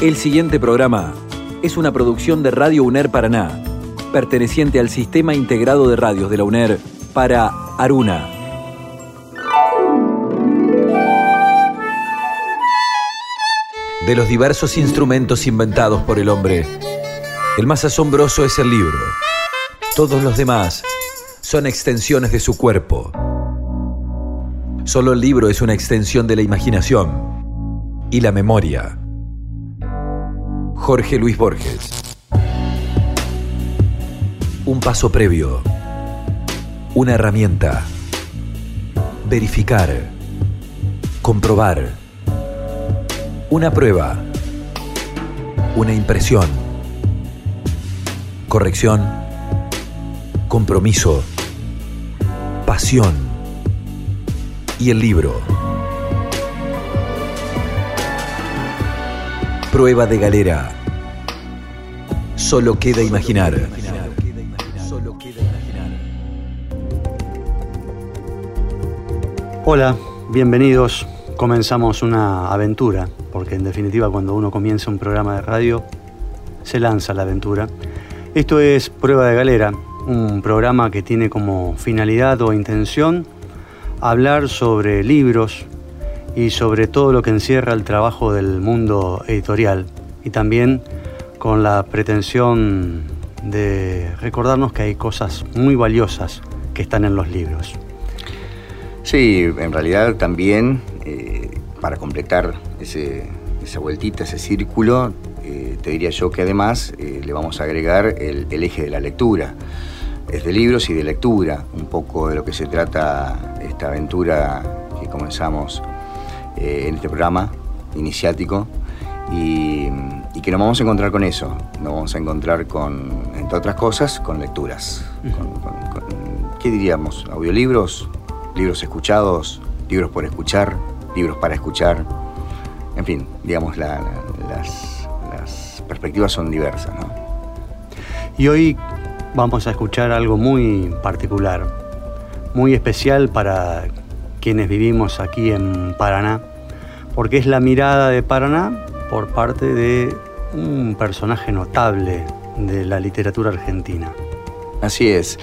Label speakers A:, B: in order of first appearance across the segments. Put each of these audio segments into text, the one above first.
A: El siguiente programa es una producción de Radio UNER Paraná, perteneciente al Sistema Integrado de Radios de la UNER para Aruna. De los diversos instrumentos inventados por el hombre, el más asombroso es el libro. Todos los demás son extensiones de su cuerpo. Solo el libro es una extensión de la imaginación y la memoria. Jorge Luis Borges. Un paso previo. Una herramienta. Verificar. Comprobar. Una prueba. Una impresión. Corrección. Compromiso. Pasión. Y el libro. Prueba de galera. Solo queda imaginar.
B: Hola, bienvenidos. Comenzamos una aventura, porque en definitiva cuando uno comienza un programa de radio, se lanza la aventura. Esto es Prueba de Galera, un programa que tiene como finalidad o intención hablar sobre libros y sobre todo lo que encierra el trabajo del mundo editorial y también con la pretensión de recordarnos que hay cosas muy valiosas que están en los libros.
C: Sí, en realidad también eh, para completar esa vueltita, ese círculo, eh, te diría yo que además eh, le vamos a agregar el, eje de la lectura. Es de libros y de lectura, un poco de lo que se trata esta aventura que comenzamos en este programa iniciático y, que nos vamos a encontrar con eso, nos vamos a encontrar con, entre otras cosas, con lecturas. ¿Qué diríamos? ¿Audiolibros? libros escuchados, libros por escuchar, libros para escuchar. En fin, digamos, las, perspectivas son diversas. ¿no?
B: Y hoy vamos a escuchar algo muy particular, muy especial para quienes vivimos aquí en Paraná, porque es la mirada de Paraná por parte de un personaje notable de la literatura argentina.
C: Así es.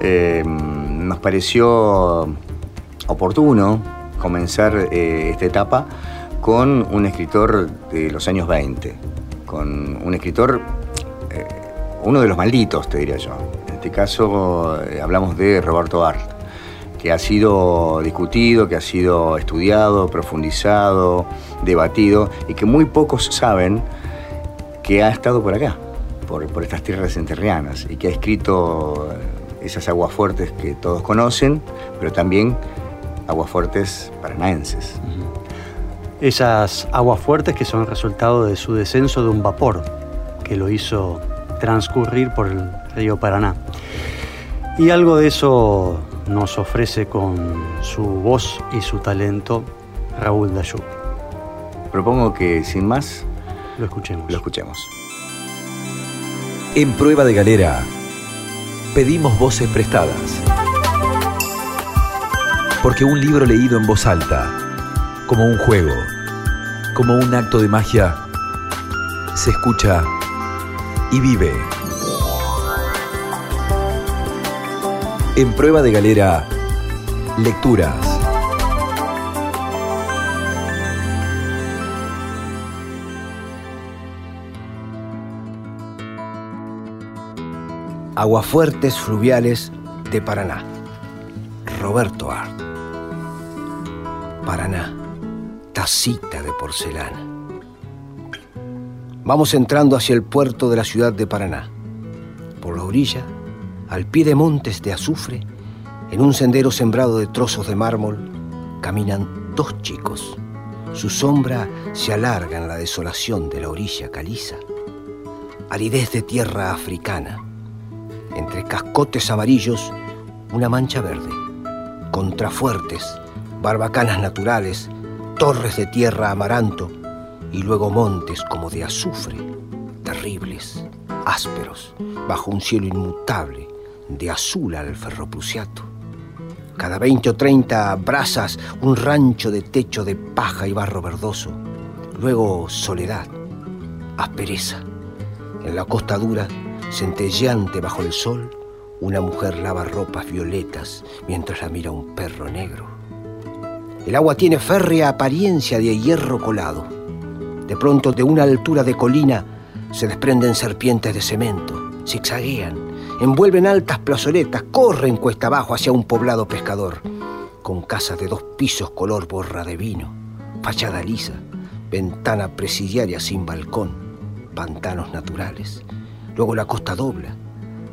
C: Eh, nos pareció oportuno comenzar eh, esta etapa con un escritor de los años 20, con un escritor, eh, uno de los malditos, te diría yo. En este caso hablamos de Roberto Art, que ha sido discutido, que ha sido estudiado, profundizado, debatido y que muy pocos saben que ha estado por acá, por, por estas tierras enterrianas y que ha escrito esas aguas fuertes que todos conocen, pero también aguas fuertes paranaenses.
B: Esas aguas fuertes que son resultado de su descenso de un vapor que lo hizo transcurrir por el río Paraná. Y algo de eso nos ofrece con su voz y su talento Raúl Dayuk.
C: Propongo que sin más
B: lo escuchemos.
C: Lo escuchemos.
A: En prueba de galera pedimos voces prestadas. Porque un libro leído en voz alta, como un juego, como un acto de magia, se escucha y vive. En prueba de galera, lecturas.
D: Aguafuertes fluviales de Paraná. Roberto Art. Paraná, tacita de porcelana. Vamos entrando hacia el puerto de la ciudad de Paraná. Por la orilla, al pie de montes de azufre, en un sendero sembrado de trozos de mármol, caminan dos chicos. Su sombra se alarga en la desolación de la orilla caliza. Aridez de tierra africana entre cascotes amarillos, una mancha verde, contrafuertes, barbacanas naturales, torres de tierra amaranto y luego montes como de azufre, terribles, ásperos, bajo un cielo inmutable, de azul al ferroprusiato. Cada veinte o treinta brazas, un rancho de techo de paja y barro verdoso. Luego soledad, aspereza. En la costa dura, centelleante bajo el sol, una mujer lava ropas violetas mientras la mira un perro negro. El agua tiene férrea apariencia de hierro colado. De pronto, de una altura de colina, se desprenden serpientes de cemento, zigzaguean, envuelven altas plazoletas, corren cuesta abajo hacia un poblado pescador, con casas de dos pisos color borra de vino, fachada lisa, ventana presidiaria sin balcón, pantanos naturales. Luego la costa dobla.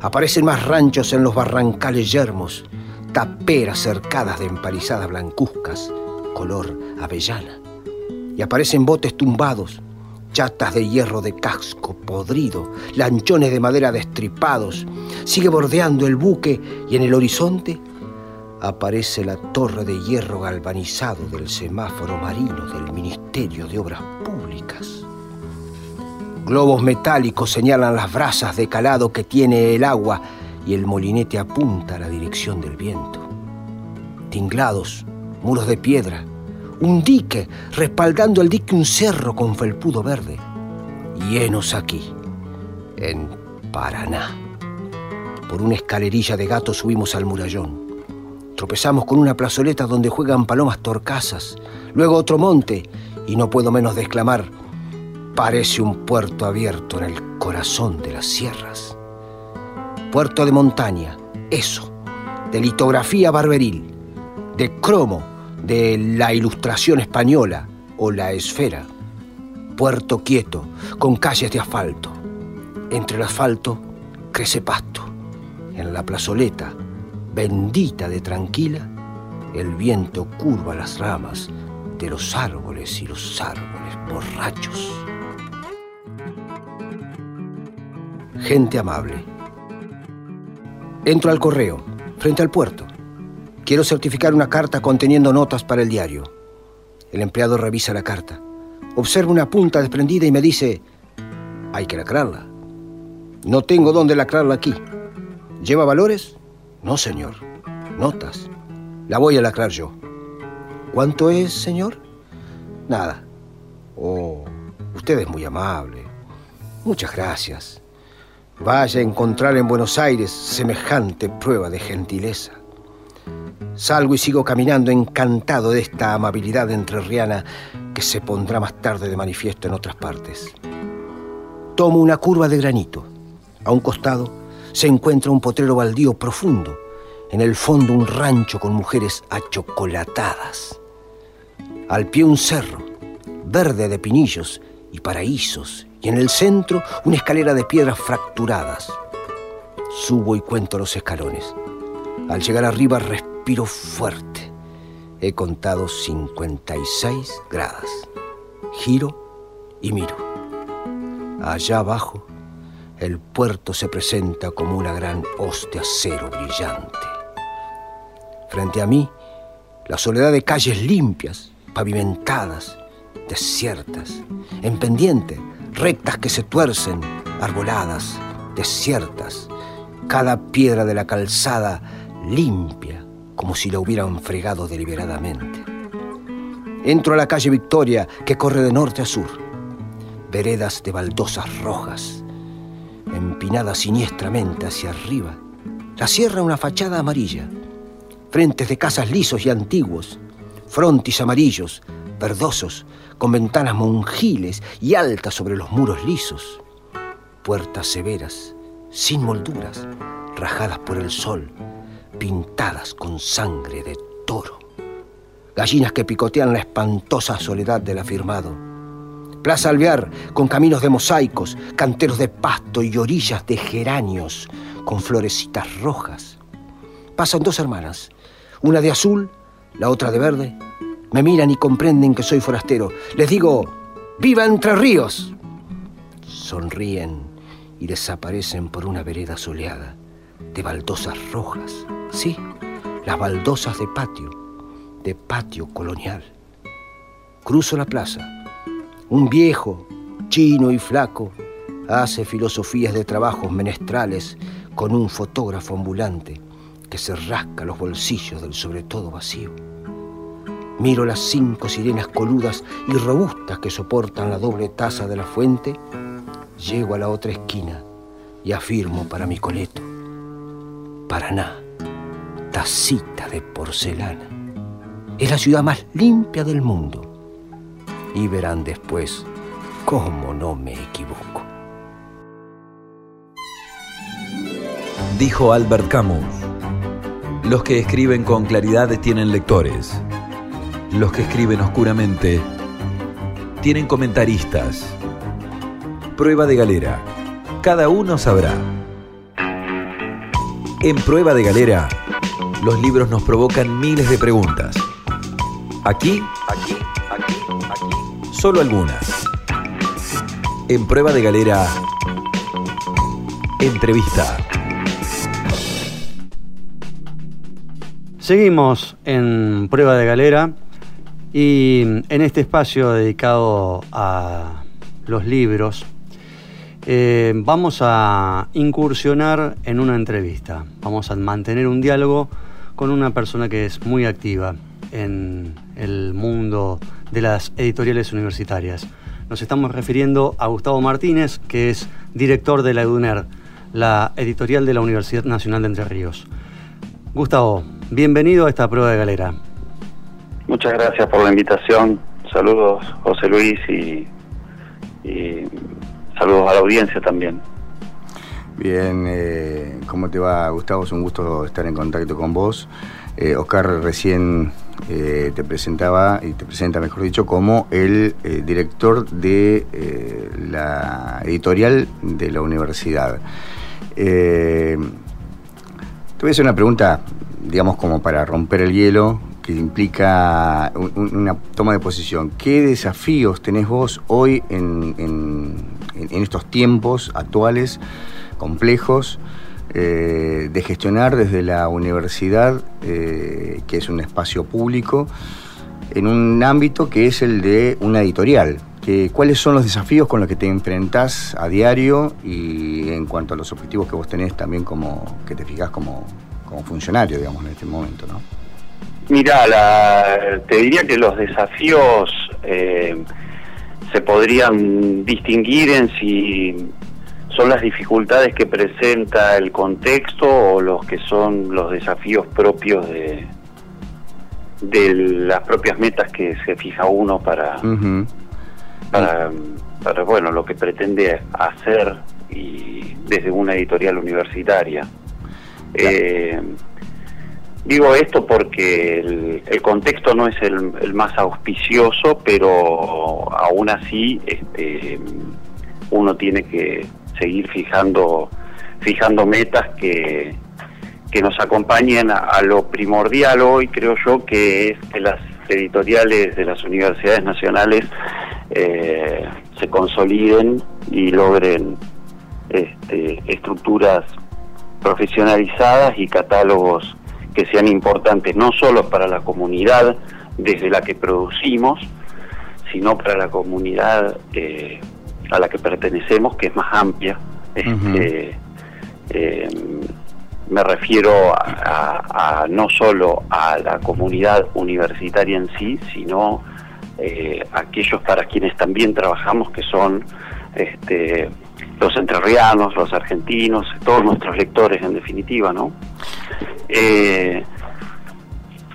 D: Aparecen más ranchos en los barrancales yermos, taperas cercadas de empalizadas blancuzcas, color avellana. Y aparecen botes tumbados, chatas de hierro de casco podrido, lanchones de madera destripados. Sigue bordeando el buque y en el horizonte aparece la torre de hierro galvanizado del semáforo marino del Ministerio de Obras Públicas. Globos metálicos señalan las brasas de calado que tiene el agua y el molinete apunta a la dirección del viento. Tinglados, muros de piedra, un dique, respaldando el dique un cerro con felpudo verde. Llenos aquí, en Paraná. Por una escalerilla de gato subimos al murallón. Tropezamos con una plazoleta donde juegan palomas torcasas, luego otro monte, y no puedo menos de exclamar, parece un puerto abierto en el corazón de las sierras. Puerto de montaña, eso, de litografía barberil, de cromo, de la ilustración española o la esfera. Puerto quieto, con calles de asfalto. Entre el asfalto crece pasto. En la plazoleta, bendita de tranquila, el viento curva las ramas de los árboles y los árboles borrachos. Gente amable. Entro al correo, frente al puerto. Quiero certificar una carta conteniendo notas para el diario. El empleado revisa la carta. Observa una punta desprendida y me dice, hay que lacrarla. No tengo dónde lacrarla aquí. ¿Lleva valores? No, señor. Notas. La voy a lacrar yo. ¿Cuánto es, señor? Nada. Oh, usted es muy amable. Muchas gracias. Vaya a encontrar en Buenos Aires semejante prueba de gentileza. Salgo y sigo caminando encantado de esta amabilidad entrerriana que se pondrá más tarde de manifiesto en otras partes. Tomo una curva de granito. A un costado se encuentra un potrero baldío profundo. En el fondo un rancho con mujeres achocolatadas. Al pie un cerro, verde de pinillos y paraísos, y en el centro una escalera de piedras fracturadas. Subo y cuento los escalones. Al llegar arriba respiro fuerte. He contado 56 gradas. Giro y miro. Allá abajo el puerto se presenta como una gran hoz de acero brillante. Frente a mí, la soledad de calles limpias, pavimentadas, desiertas, en pendiente, rectas que se tuercen, arboladas, desiertas, cada piedra de la calzada limpia, como si la hubieran fregado deliberadamente. Entro a la calle Victoria, que corre de norte a sur. Veredas de baldosas rojas, empinada siniestramente hacia arriba. La sierra una fachada amarilla, frentes de casas lisos y antiguos, frontis amarillos, verdosos, con ventanas monjiles y altas sobre los muros lisos, puertas severas, sin molduras, rajadas por el sol, pintadas con sangre de toro, gallinas que picotean la espantosa soledad del afirmado Plaza Alvear, con caminos de mosaicos, canteros de pasto y orillas de geranios, con florecitas rojas. Pasan dos hermanas, una de azul, la otra de verde. Me miran y comprenden que soy forastero. Les digo, ¡Viva Entre Ríos! Sonríen y desaparecen por una vereda soleada, de baldosas rojas. Sí, las baldosas de patio, de patio colonial. Cruzo la plaza un viejo, chino y flaco, hace filosofías de trabajos menestrales con un fotógrafo ambulante que se rasca los bolsillos del sobre todo vacío. Miro las cinco sirenas coludas y robustas que soportan la doble taza de la fuente llego a la otra esquina y afirmo para mi coleto. Paraná, tacita de porcelana, es la ciudad más limpia del mundo. Y verán después cómo no me equivoco.
A: Dijo Albert Camus, los que escriben con claridad tienen lectores, los que escriben oscuramente tienen comentaristas. Prueba de galera, cada uno sabrá. En Prueba de Galera, los libros nos provocan miles de preguntas. Aquí, aquí, aquí, aquí, solo algunas. En Prueba de Galera, entrevista.
B: Seguimos en Prueba de Galera y en este espacio dedicado a los libros eh, vamos a incursionar en una entrevista. Vamos a mantener un diálogo con una persona que es muy activa en el mundo de las editoriales universitarias. Nos estamos refiriendo a Gustavo Martínez, que es director de la EDUNER, la editorial de la Universidad Nacional de Entre Ríos. Gustavo, bienvenido a esta prueba de galera.
E: Muchas gracias por la invitación. Saludos, José Luis, y Saludos a la audiencia también.
C: Bien, eh, ¿cómo te va, Gustavo? Es un gusto estar en contacto con vos. Eh, Oscar recién eh, te presentaba, y te presenta, mejor dicho, como el director de la editorial de la universidad. te voy a hacer una pregunta, digamos, como para romper el hielo, que implica una toma de posición. ¿Qué desafíos tenés vos hoy en, estos tiempos actuales, complejos, eh, de gestionar desde la universidad, eh, que es un espacio público, en un ámbito que es el de una editorial? ¿Cuáles son los desafíos con los que te enfrentás a diario y en cuanto a los objetivos que vos tenés también como que te fijas como, como funcionario, digamos, en este momento, ¿no?
E: Mira, te diría que los desafíos eh, se podrían distinguir en si son las dificultades que presenta el contexto o los que son los desafíos propios de, de las propias metas que se fija uno para, para, bueno, lo que pretende hacer y desde una editorial universitaria. Eh, Digo esto porque el, contexto no es el, más auspicioso, pero aún así este, uno tiene que seguir fijando, fijando metas que, que nos acompañen a, lo primordial hoy, creo yo, que es que las editoriales de las universidades nacionales eh, se consoliden y logren este, estructuras profesionalizadas y catálogos que sean importantes no solo para la comunidad desde la que producimos, sino para la comunidad eh, a la que pertenecemos, que es más amplia. Este, eh, me refiero a, no solo a la comunidad universitaria en sí, sino eh, a aquellos para quienes también trabajamos, que son este, los entrerrianos, los argentinos, todos nuestros lectores en definitiva, ¿no? Eh,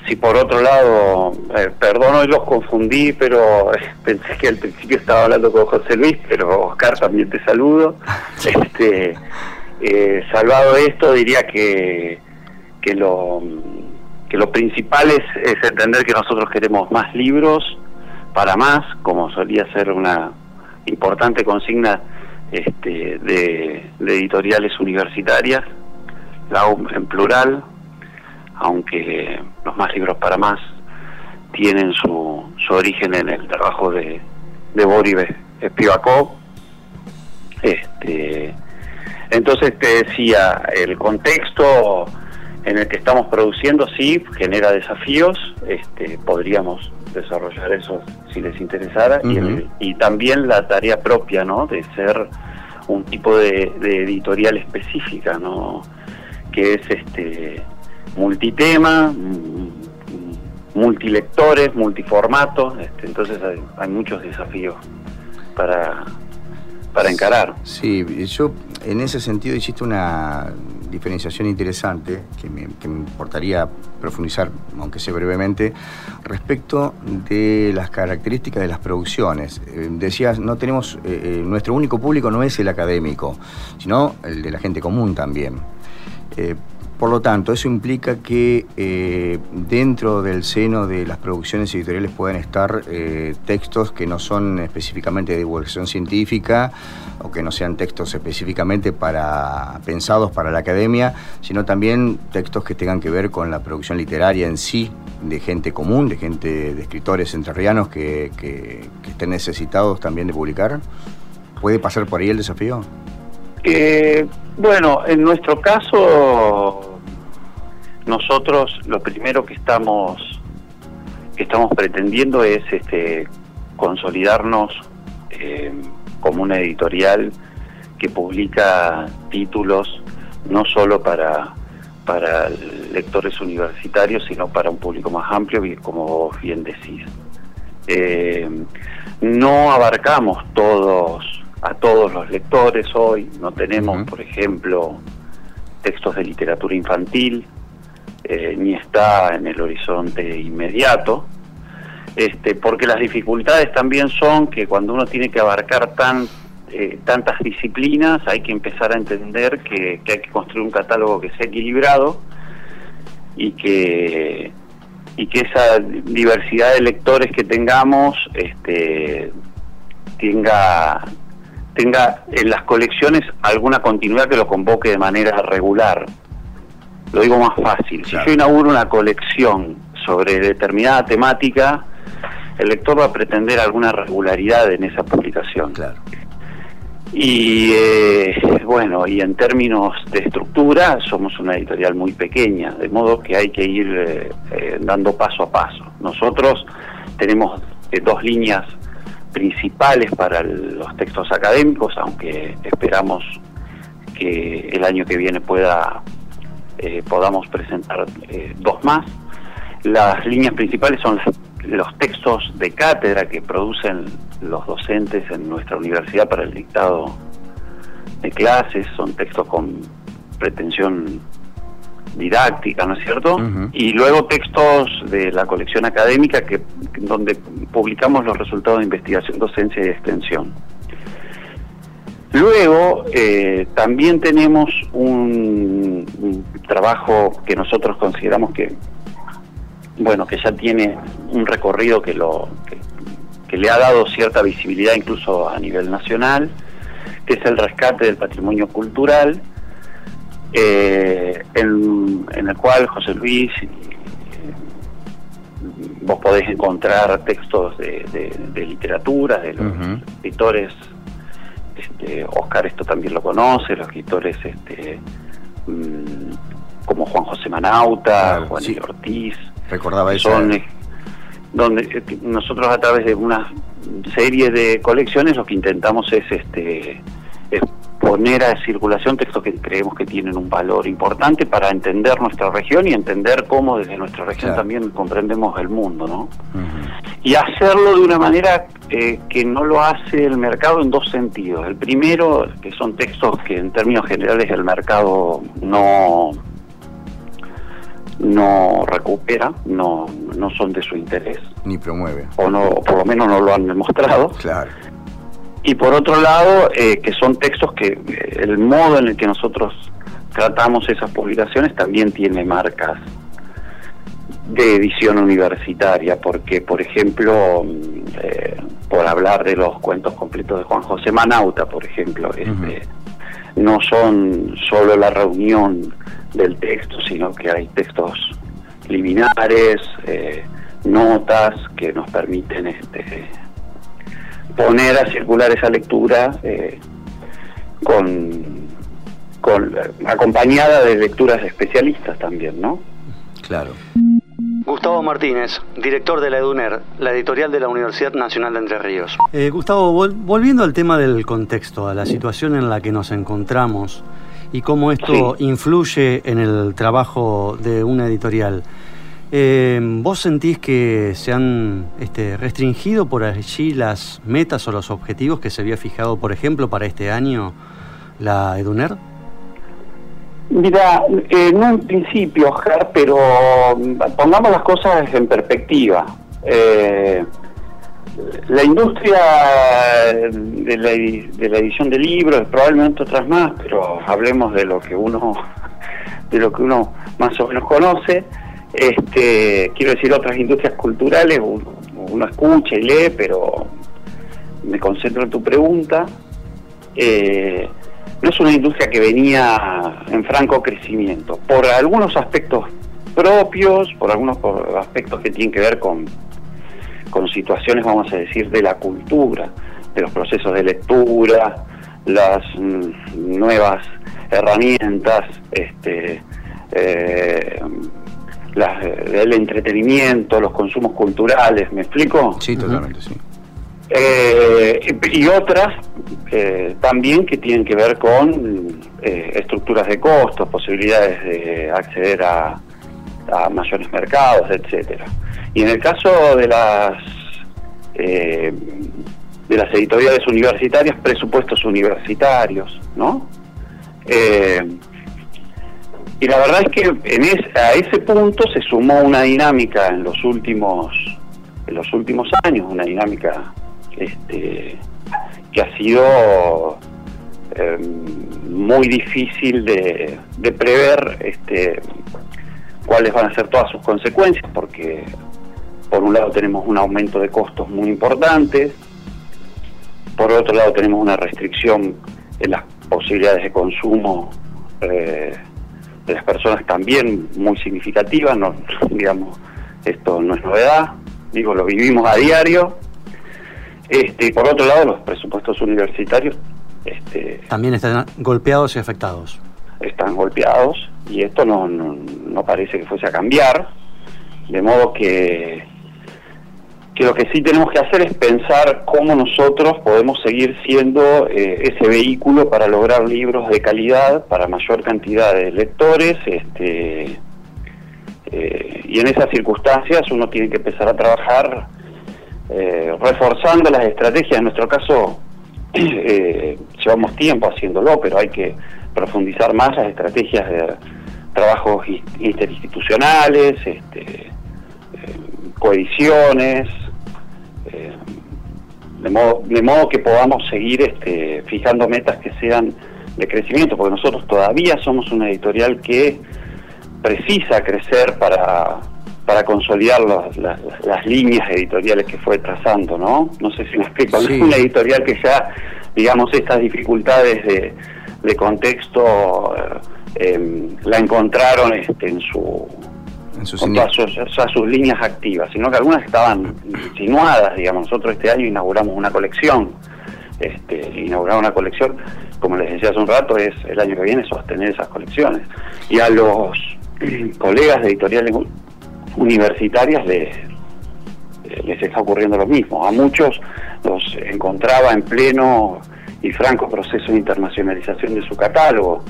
E: si por otro lado, eh, perdón, hoy los confundí, pero eh, pensé que al principio estaba hablando con José Luis, pero Oscar también te saludo. Este, eh, salvado esto, diría que, que, lo, que lo principal es, es entender que nosotros queremos más libros para más, como solía ser una importante consigna este, de, editoriales universitarias, la en plural, aunque los más libros para más tienen su, su origen en el trabajo de, de Boris Spivakov. Este, entonces te decía, el contexto en el que estamos produciendo sí genera desafíos, este, podríamos desarrollar eso si les interesara, y, y, también la tarea propia, ¿no? De ser un tipo de, editorial específica, ¿no? Que es este multitema, multilectores, multiformatos, este, entonces hay, muchos desafíos para, para encarar.
C: Sí, yo en ese sentido hiciste una diferenciación interesante que me, importaría profundizar, aunque sea brevemente, respecto de las características de las producciones. Eh, decías, no tenemos, eh, eh, nuestro único público no es el académico, sino el de la gente común también. Por lo tanto, eso implica que eh, dentro del seno de las producciones editoriales pueden estar eh, textos que no son específicamente de divulgación científica o que no sean textos específicamente para, pensados para la academia, sino también textos que tengan que ver con la producción literaria en sí, de gente común, de gente, de escritores entrerrianos que, estén necesitados también de publicar. ¿Puede pasar por ahí el desafío?
E: Eh, bueno, en nuestro caso nosotros lo primero que estamos que estamos pretendiendo es este consolidarnos eh, como una editorial que publica títulos no solo para para lectores universitarios sino para un público más amplio como bien decís. Eh, no abarcamos todos a todos los lectores hoy no tenemos por ejemplo textos de literatura infantil eh, ni está en el horizonte inmediato, este, porque las dificultades también son que cuando uno tiene que abarcar tan, eh, tantas disciplinas hay que empezar a entender que, hay que construir un catálogo que sea equilibrado y que y que esa diversidad de lectores que tengamos este, tenga tenga en las colecciones alguna continuidad que lo convoque de manera regular lo digo más fácil. Si yo inauguro una colección sobre determinada temática, el lector va a pretender alguna regularidad en esa publicación.
C: Claro.
E: Y eh, bueno, y en términos de estructura, somos una editorial muy pequeña, de modo que hay que ir eh, eh, dando paso a paso. Nosotros tenemos dos líneas principales para los textos académicos, aunque esperamos que el año que viene pueda eh, podamos presentar eh, dos más. Las líneas principales son los textos de cátedra que producen los docentes en nuestra universidad para el dictado de clases, son textos con pretensión didáctica, ¿no es cierto? Y luego textos de la colección académica que donde publicamos los resultados de investigación, docencia y extensión. Luego, eh, también tenemos un, trabajo que nosotros consideramos que, bueno, que ya tiene un recorrido que, lo, que, le ha dado cierta visibilidad incluso a nivel nacional, que es el rescate del patrimonio cultural, eh, en, el cual José Luis vos podés encontrar textos de, literatura, de los escritores este, Oscar esto también lo conoce, los escritores este, mm, como Juan José Manauta, Juan Ortiz.
C: Recordaba eso.
E: Eh, donde eh, nosotros a través de una serie de colecciones lo que intentamos es este poner a circulación textos que creemos que tienen un valor importante para entender nuestra región y entender cómo desde nuestra región también comprendemos el mundo, ¿no? Y hacerlo de una manera eh, que no lo hace el mercado en dos sentidos. El primero, que son textos que en términos generales el mercado no no recupera, no, no son de su interés.
C: Ni promueve.
E: O no, por lo menos no lo han demostrado.
C: Claro
E: y por otro lado, eh, que son textos que eh, el modo en el que nosotros tratamos esas publicaciones también tiene marcas de edición universitaria, porque, por ejemplo, mm, eh, por hablar de los cuentos completos de Juan José Manauta, por ejemplo, este, no son solo la reunión del texto, sino que hay textos liminares, notas que nos permiten este, poner a circular esa lectura eh, con, con acompañada de lecturas especialistas también, ¿no?
C: Claro.
B: Gustavo Martínez, director de la EDUNER, la editorial de la Universidad Nacional de Entre Ríos. Eh, Gustavo, volviendo al tema del contexto, a la situación en la que nos encontramos y cómo esto influye en el trabajo de una editorial. Eh, ¿Vos sentís que se han este, restringido por allí las metas o los objetivos que se había fijado, por ejemplo, para este año la EDUNER?
E: Mira, en un principio, Oscar, pero pongamos las cosas en perspectiva. Eh, la industria de la, de la, edición de libros, probablemente otras más, pero hablemos de lo que uno, de lo que uno más o menos conoce. Este, quiero decir otras industrias culturales, uno, escucha y lee, pero me concentro en tu pregunta. Eh, no es una industria que venía en franco crecimiento, por algunos aspectos propios, por algunos aspectos que tienen que ver con, con situaciones, vamos a decir, de la cultura, de los procesos de lectura, las mm, nuevas herramientas, este, eh, el entretenimiento, los consumos culturales, ¿me explico?
C: Sí, totalmente, sí.
E: Eh, y otras eh, también que tienen que ver con eh, estructuras de costos, posibilidades de acceder a, mayores mercados, etcétera. Y en el caso de las de las editoriales universitarias, presupuestos universitarios, ¿no? Y la verdad es que a ese punto se sumó una dinámica en los últimos en los últimos años, una dinámica este, que ha sido em, muy difícil de, prever este, cuáles van a ser todas sus consecuencias, porque por un lado tenemos un aumento de costos muy importante, por otro lado tenemos una restricción en las posibilidades de consumo eh, de las personas también muy significativa, no, digamos, esto no es novedad, digo, lo vivimos a diario, este, por otro lado, los presupuestos universitarios
B: este, también están golpeados y afectados.
E: Están golpeados y esto no, no, parece que fuese a cambiar, de modo que, que lo que sí tenemos que hacer es pensar cómo nosotros podemos seguir siendo eh, ese vehículo para lograr libros de calidad para mayor cantidad de lectores. Este, eh, y en esas circunstancias uno tiene que empezar a trabajar eh, reforzando las estrategias. En nuestro caso, llevamos tiempo haciéndolo, pero hay que profundizar más las estrategias de trabajos interinstitucionales, este, eh, coediciones, de, modo, de modo que podamos seguir este, fijando metas que sean de crecimiento, porque nosotros todavía somos una editorial que precisa crecer para para consolidar las, líneas editoriales que fue trazando, ¿no? No sé si me explico. Es una editorial que ya, digamos, estas dificultades de, contexto eh, em, la encontraron este, en su en sus, sus, líneas activas, sino que algunas estaban insinuadas, digamos. Nosotros este año inauguramos una colección, este, inaugurar una colección, como les decía hace un rato, es el año que viene sostener esas colecciones. Y a los colegas de editoriales universitarias les, les está ocurriendo lo mismo. A muchos los encontraba en pleno y franco proceso de internacionalización de su catálogo.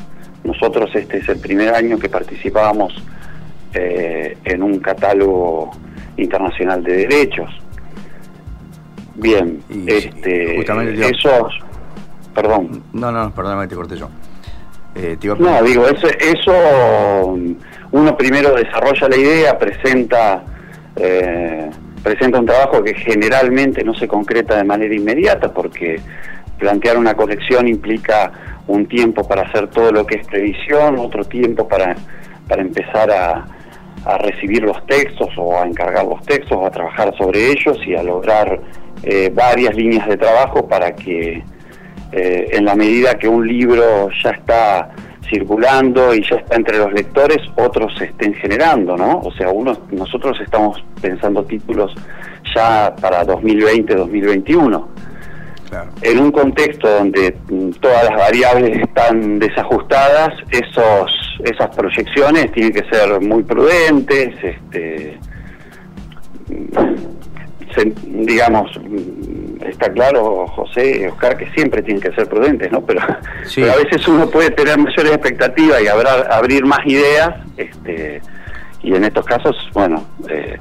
E: Nosotros este es el primer año que participábamos eh, en un catálogo internacional de derechos. Bien, este, esos, perdón.
C: No, no, perdóname, te corté yo.
E: Eh, no, digo, eso, eso uno primero desarrolla la idea, presenta, eh, presenta un trabajo que generalmente no se concreta de manera inmediata porque plantear una colección implica un tiempo para hacer todo lo que es previsión, otro tiempo para, para empezar a, recibir los textos o a encargar los textos a trabajar sobre ellos y a lograr eh, varias líneas de trabajo para que eh, en la medida que un libro ya está circulando y ya está entre los lectores, otros se estén generando, ¿no? O sea, uno, nosotros estamos pensando títulos ya para 2020-2021. En un contexto donde todas las variables están desajustadas, esos, esas proyecciones tienen que ser muy prudentes, este, digamos, está claro, José, Oscar, que siempre tienen que ser prudentes, ¿no? Pero, a veces uno puede tener mayores expectativas y abrir más ideas, este, y en estos casos, bueno, eh,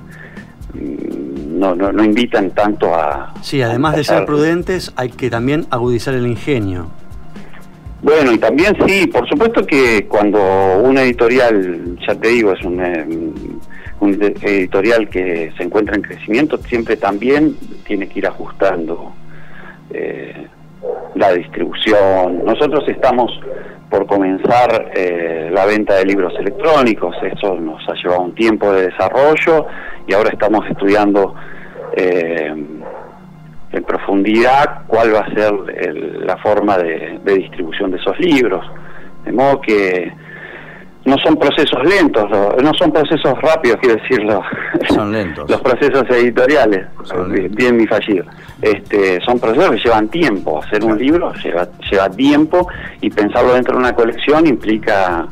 E: no, no, no, invitan tanto a...
B: Sí, además de ser prudentes, hay que también agudizar el ingenio.
E: Bueno, y también sí, por supuesto que cuando una editorial, ya te digo, es un, eh, un editorial que se encuentra en crecimiento, siempre también tiene que ir ajustando eh, la distribución. Nosotros estamos por comenzar eh, la venta de libros electrónicos, eso nos ha llevado un tiempo de desarrollo y ahora estamos estudiando eh, en profundidad cuál va a ser la forma de, distribución de esos libros. De modo que no son procesos lentos, no son procesos rápidos, quiero decirlo.
C: Son lentos.
E: Los procesos editoriales, bien, mi fallido. Este, son procesos que llevan tiempo. Hacer un libro lleva, lleva tiempo y pensarlo dentro de una colección implica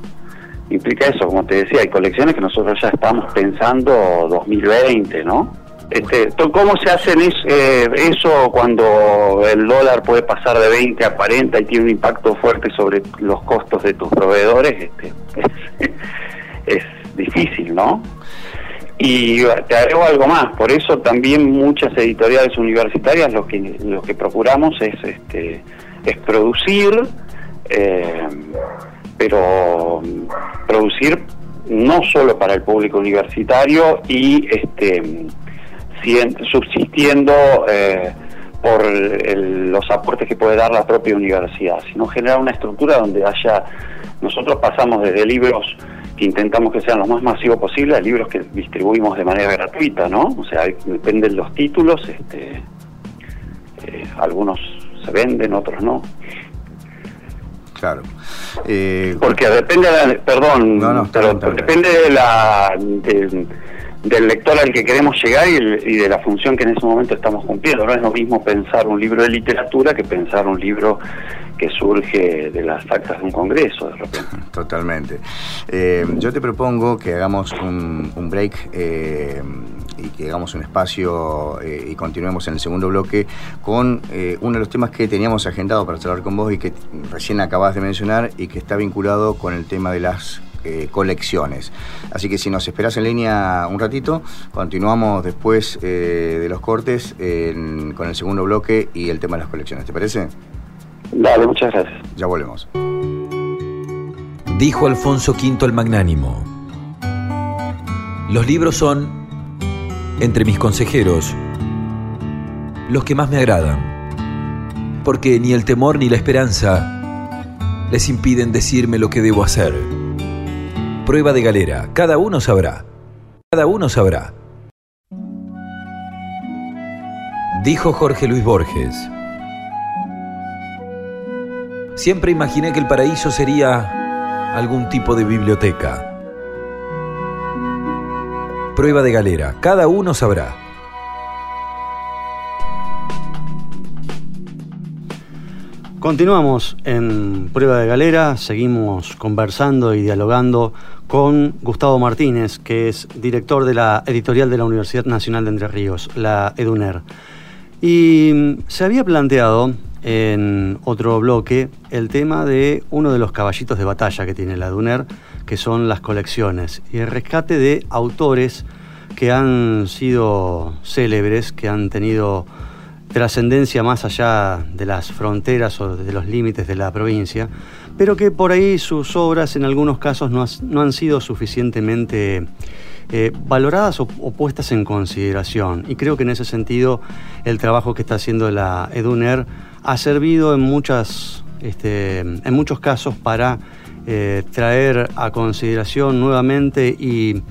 E: implica eso, como te decía, hay colecciones que nosotros ya estamos pensando 2020, ¿no? Este, ¿Cómo se hace eh, eso cuando el dólar puede pasar de 20 a 40 y tiene un impacto fuerte sobre los costos de tus proveedores? Este, es, difícil, ¿no? Y te agrego algo más, por eso también muchas editoriales universitarias lo que lo que procuramos es este es producir, eh, pero producir no solo para el público universitario y este subsistiendo eh, por los aportes que puede dar la propia universidad, sino generar una estructura donde haya, nosotros pasamos desde libros que intentamos que sean lo más masivos posible a libros que distribuimos de manera gratuita, ¿no? O sea, dependen los títulos, este, eh, algunos se venden, otros no.
C: Claro.
E: Eh, Porque depende, perdón, pero depende de la del lector al que queremos llegar y, de la función que en ese momento estamos cumpliendo. No es lo mismo pensar un libro de literatura que pensar un libro que surge de las actas de un congreso, de repente.
C: Totalmente. Eh, yo te propongo que hagamos un, break eh, y que hagamos un espacio eh, y continuemos en el segundo bloque con uno de los temas que teníamos agendado para charlar con vos y que recién acabas de mencionar y que está vinculado con el tema de las eh, colecciones. Así que si nos esperas en línea un ratito, continuamos después eh, de los cortes con el segundo bloque y el tema de las colecciones. ¿Te parece?
E: Dale, muchas gracias.
C: Ya volvemos.
A: Dijo Alfonso V el Magnánimo. Los libros son, entre mis consejeros, los que más me agradan, porque ni el temor ni la esperanza les impiden decirme lo que debo hacer prueba de galera. Cada uno sabrá. Cada uno sabrá. Dijo Jorge Luis Borges. Siempre imaginé que el paraíso sería algún tipo de biblioteca. Prueba de galera. Cada uno sabrá.
B: Continuamos en Prueba de Galera, seguimos conversando y dialogando con Gustavo Martínez, que es director de la editorial de la Universidad Nacional de Entre Ríos, la EDUNER. Y se había planteado en otro bloque el tema de uno de los caballitos de batalla que tiene la EDUNER, que son las colecciones y el rescate de autores que han sido célebres, que han tenido trascendencia más allá de las fronteras o de los límites de la provincia, pero que por ahí sus obras en algunos casos no, han sido suficientemente eh, valoradas o, puestas en consideración. Y creo que en ese sentido el trabajo que está haciendo la EDUNER ha servido en, muchas, este, en muchos casos para eh, traer a consideración nuevamente y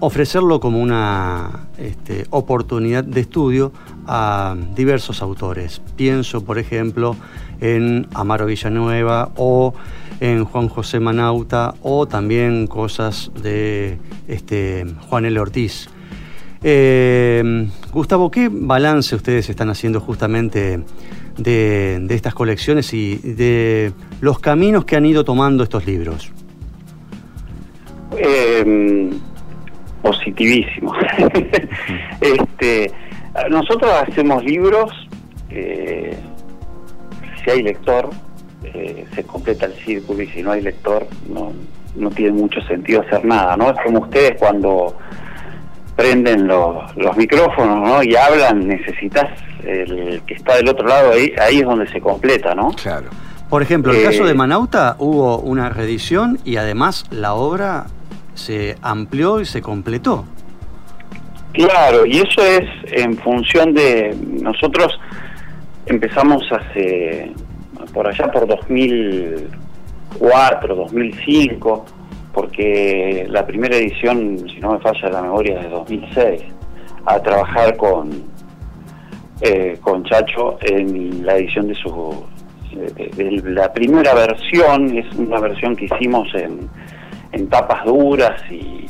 B: ofrecerlo como una este, oportunidad de estudio a diversos autores. Pienso, por ejemplo, en Amaro Villanueva o en Juan José Manauta o también cosas de este, Juan L. Ortiz. Eh, Gustavo, ¿qué balance ustedes están haciendo justamente de, estas colecciones y de los caminos que han ido tomando estos libros?
E: Eh, positivísimo. este, nosotros hacemos libros, eh, si hay lector, eh, se completa el círculo y si no hay lector, no, no tiene mucho sentido hacer nada, ¿no? Es como ustedes cuando prenden los, los micrófonos, ¿no? Y hablan, necesitas el que está del otro lado, ahí, ahí es donde se completa, ¿no?
C: Claro.
B: Por ejemplo, el
E: Eh,
B: caso de Manauta hubo una reedición y además la obra se amplió y se completó.
E: Claro, y eso es en función de nosotros empezamos hace por allá por 2004, 2005, porque la primera edición, si no me falla la memoria, es de 2006, a trabajar con eh, con Chacho en la edición de su la primera versión, es una versión que hicimos en, en tapas duras y,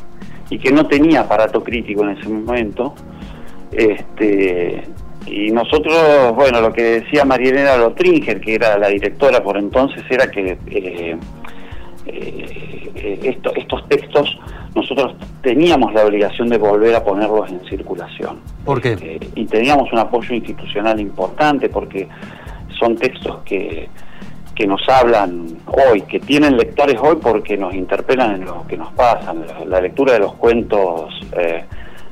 E: y que no tenía aparato crítico en ese momento. Este, y nosotros, bueno, lo que decía Marielena Lotringer, que era la directora por entonces, era que eh, eh, esto- estos textos nosotros teníamos la obligación de volver a ponerlos en circulación.
B: ¿Por qué?
E: Eh, y teníamos un apoyo institucional importante porque son textos que, que nos hablan hoy, que tienen lectores hoy porque nos interpelan en lo que nos pasa. La, la lectura de los cuentos eh,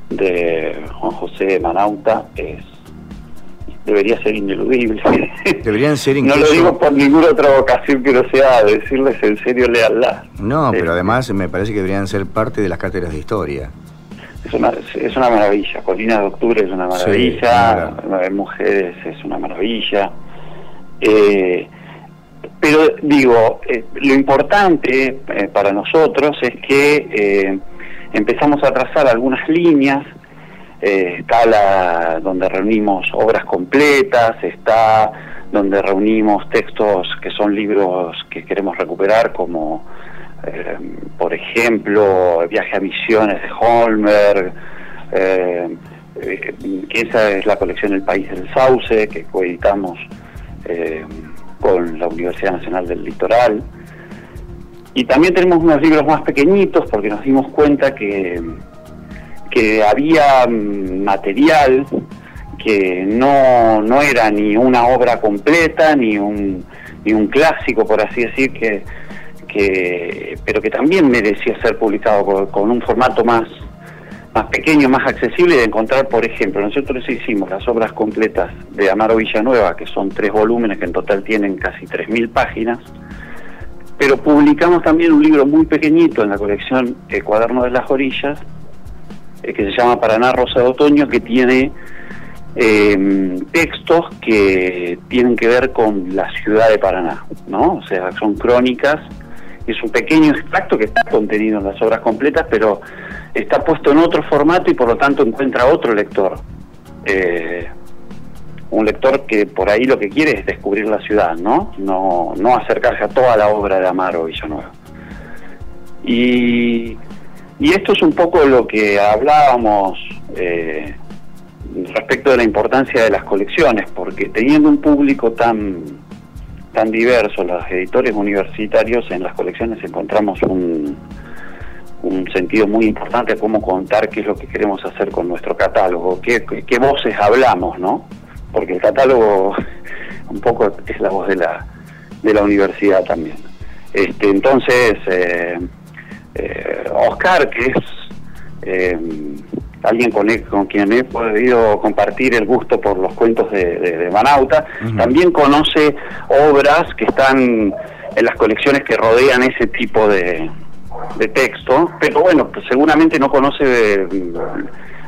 E: de Juan José Manauta es debería ser ineludible.
C: Deberían ser
E: No
C: incluso...
E: lo digo por ninguna otra vocación que no sea decirles en serio, leanla.
C: No, pero
E: Eh,
C: además me parece que deberían ser parte de las cátedras de historia.
E: Es una, es una maravilla, Colina de Octubre es una
C: Sí,
E: maravilla,
C: claro.
E: Nueve Mujeres es una maravilla. Eh, pero digo, eh, lo importante eh, para nosotros es que eh, empezamos a trazar algunas líneas, está la donde reunimos obras completas, está donde reunimos textos que son libros que queremos recuperar como por ejemplo Viaje a Misiones de Holmer, eh, que esa es la colección El País del Sauce que coeditamos con la Universidad Nacional del Litoral. Y también tenemos unos libros más pequeñitos porque nos dimos cuenta que, que había mm, material que no, no era ni una obra completa, ni un, ni un clásico, por así decir, que, que, pero que también merecía ser publicado con, con un formato más, más pequeño, más accesible de encontrar, por ejemplo, nosotros hicimos las obras completas de Amaro Villanueva, que son tres volúmenes que en total tienen casi 3.000 páginas, pero publicamos también un libro muy pequeñito en la colección El Cuaderno de las Orillas, eh, que se llama Paraná Rosa de Otoño, que tiene eh, textos que tienen que ver con la ciudad de Paraná, ¿no? O sea, son crónicas, es un pequeño extracto que está contenido en las obras completas, pero está puesto en otro formato y por lo tanto encuentra otro lector. Eh, un lector que por ahí lo que quiere es descubrir la ciudad, ¿no? No, no acercarse a toda la obra de Amaro Villanueva. Y, y esto es un poco lo que hablábamos eh, respecto de la importancia de las colecciones, porque teniendo un público tan tan diverso, los editores universitarios en las colecciones encontramos un, un sentido muy importante a cómo contar qué es lo que queremos hacer con nuestro catálogo, qué, voces hablamos, ¿no? Porque el catálogo un poco es la voz de la, de la universidad también. Este, entonces, eh, eh, Oscar, que es eh, alguien con, con quien he podido compartir el gusto por los cuentos de, de- de Manauta, también conoce obras que están en las colecciones que rodean ese tipo de, de texto, pero bueno, pues seguramente no conoce eh,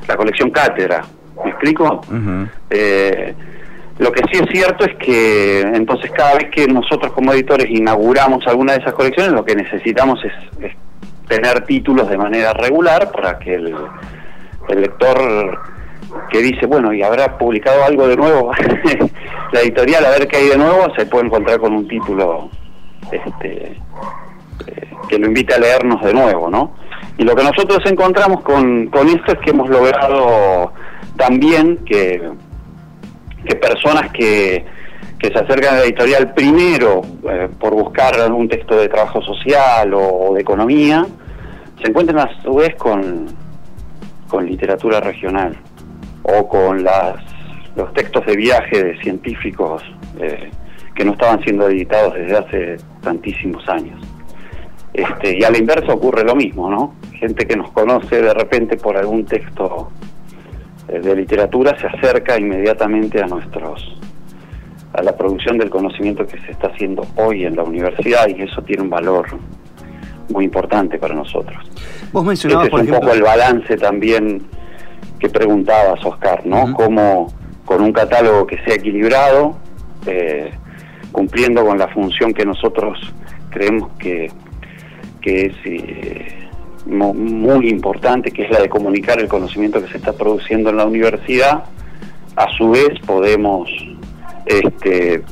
E: la colección Cátedra. ¿Me explico? Eh, lo que sí es cierto es que entonces cada vez que nosotros como editores inauguramos alguna de esas colecciones, lo que necesitamos es, es tener títulos de manera regular para que el, el lector que dice, bueno, y habrá publicado algo de nuevo, la editorial a ver qué hay de nuevo, se puede encontrar con un título este, eh, que lo invite a leernos de nuevo, ¿no? Y lo que nosotros encontramos con, con esto es que hemos logrado también que, que personas que, que se acercan a la editorial primero eh, por buscar algún texto de trabajo social o, de economía, se encuentren a su vez con, con literatura regional o con las, los textos de viaje de científicos eh, que no estaban siendo editados desde hace tantísimos años. Este, y a la inversa ocurre lo mismo, ¿no? Gente que nos conoce de repente por algún texto eh, de literatura se acerca inmediatamente a nuestros a la producción del conocimiento que se está haciendo hoy en la universidad y eso tiene un valor muy importante para nosotros.
B: Vos mencionabas,
E: este es un poco el balance también que preguntabas, Oscar, ¿no? Cómo con un catálogo que sea equilibrado, eh, cumpliendo con la función que nosotros creemos que, que es eh, muy importante, que es la de comunicar el conocimiento que se está produciendo en la universidad, a su vez podemos este,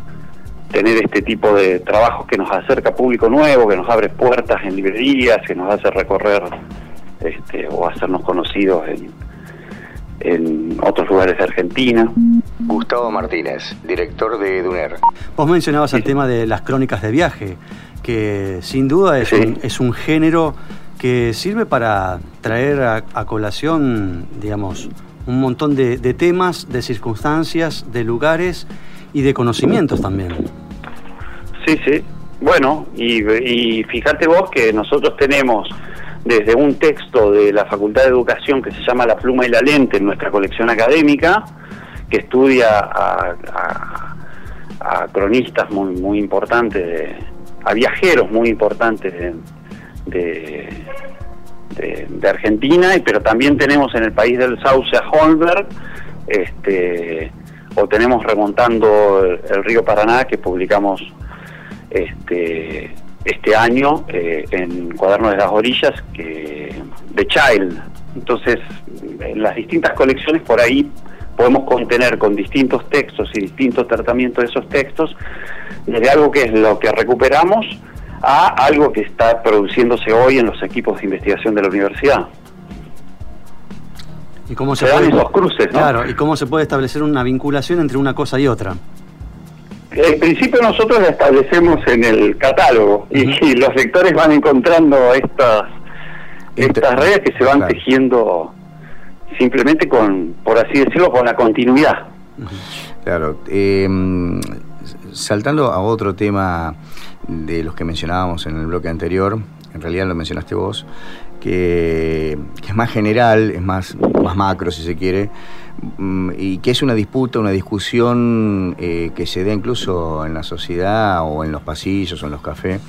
E: tener este tipo de trabajos que nos acerca a público nuevo, que nos abre puertas en librerías, que nos hace recorrer este, o hacernos conocidos en, en otros lugares de Argentina.
C: Gustavo Martínez, director de DUNER.
B: Vos mencionabas el tema de las crónicas de viaje, que sin duda es, un, es un género que sirve para traer a, colación, digamos, un montón de, de, temas, de circunstancias, de lugares y de conocimientos también.
E: Sí, sí. Bueno, y, y fíjate vos que nosotros tenemos desde un texto de la Facultad de Educación que se llama La pluma y la lente en nuestra colección académica, que estudia a, cronistas muy, muy importantes, a viajeros muy importantes de, Argentina, pero también tenemos en el país del Sauce a Holberg, este, o tenemos remontando el, río Paraná, que publicamos este, este año eh, en Cuaderno de las Orillas que, de Child. Entonces, en las distintas colecciones por ahí podemos contener con distintos textos y distintos tratamientos de esos textos, desde algo que es lo que recuperamos a algo que está produciéndose hoy en los equipos de investigación de la universidad.
B: ¿Y cómo se, puede, esos cruces, Claro, ¿y cómo se puede establecer una vinculación entre una cosa y otra?
E: En principio nosotros la establecemos en el catálogo y, los lectores van encontrando estas estas redes que se van tejiendo simplemente con, por así decirlo, con la continuidad.
C: Claro. Em, saltando a otro tema de los que mencionábamos en el bloque anterior, en realidad lo mencionaste vos, que, es más general, es más, más macro si se quiere, mm, y que es una disputa, una discusión eh, que se da incluso en la sociedad o en los pasillos o en los cafés,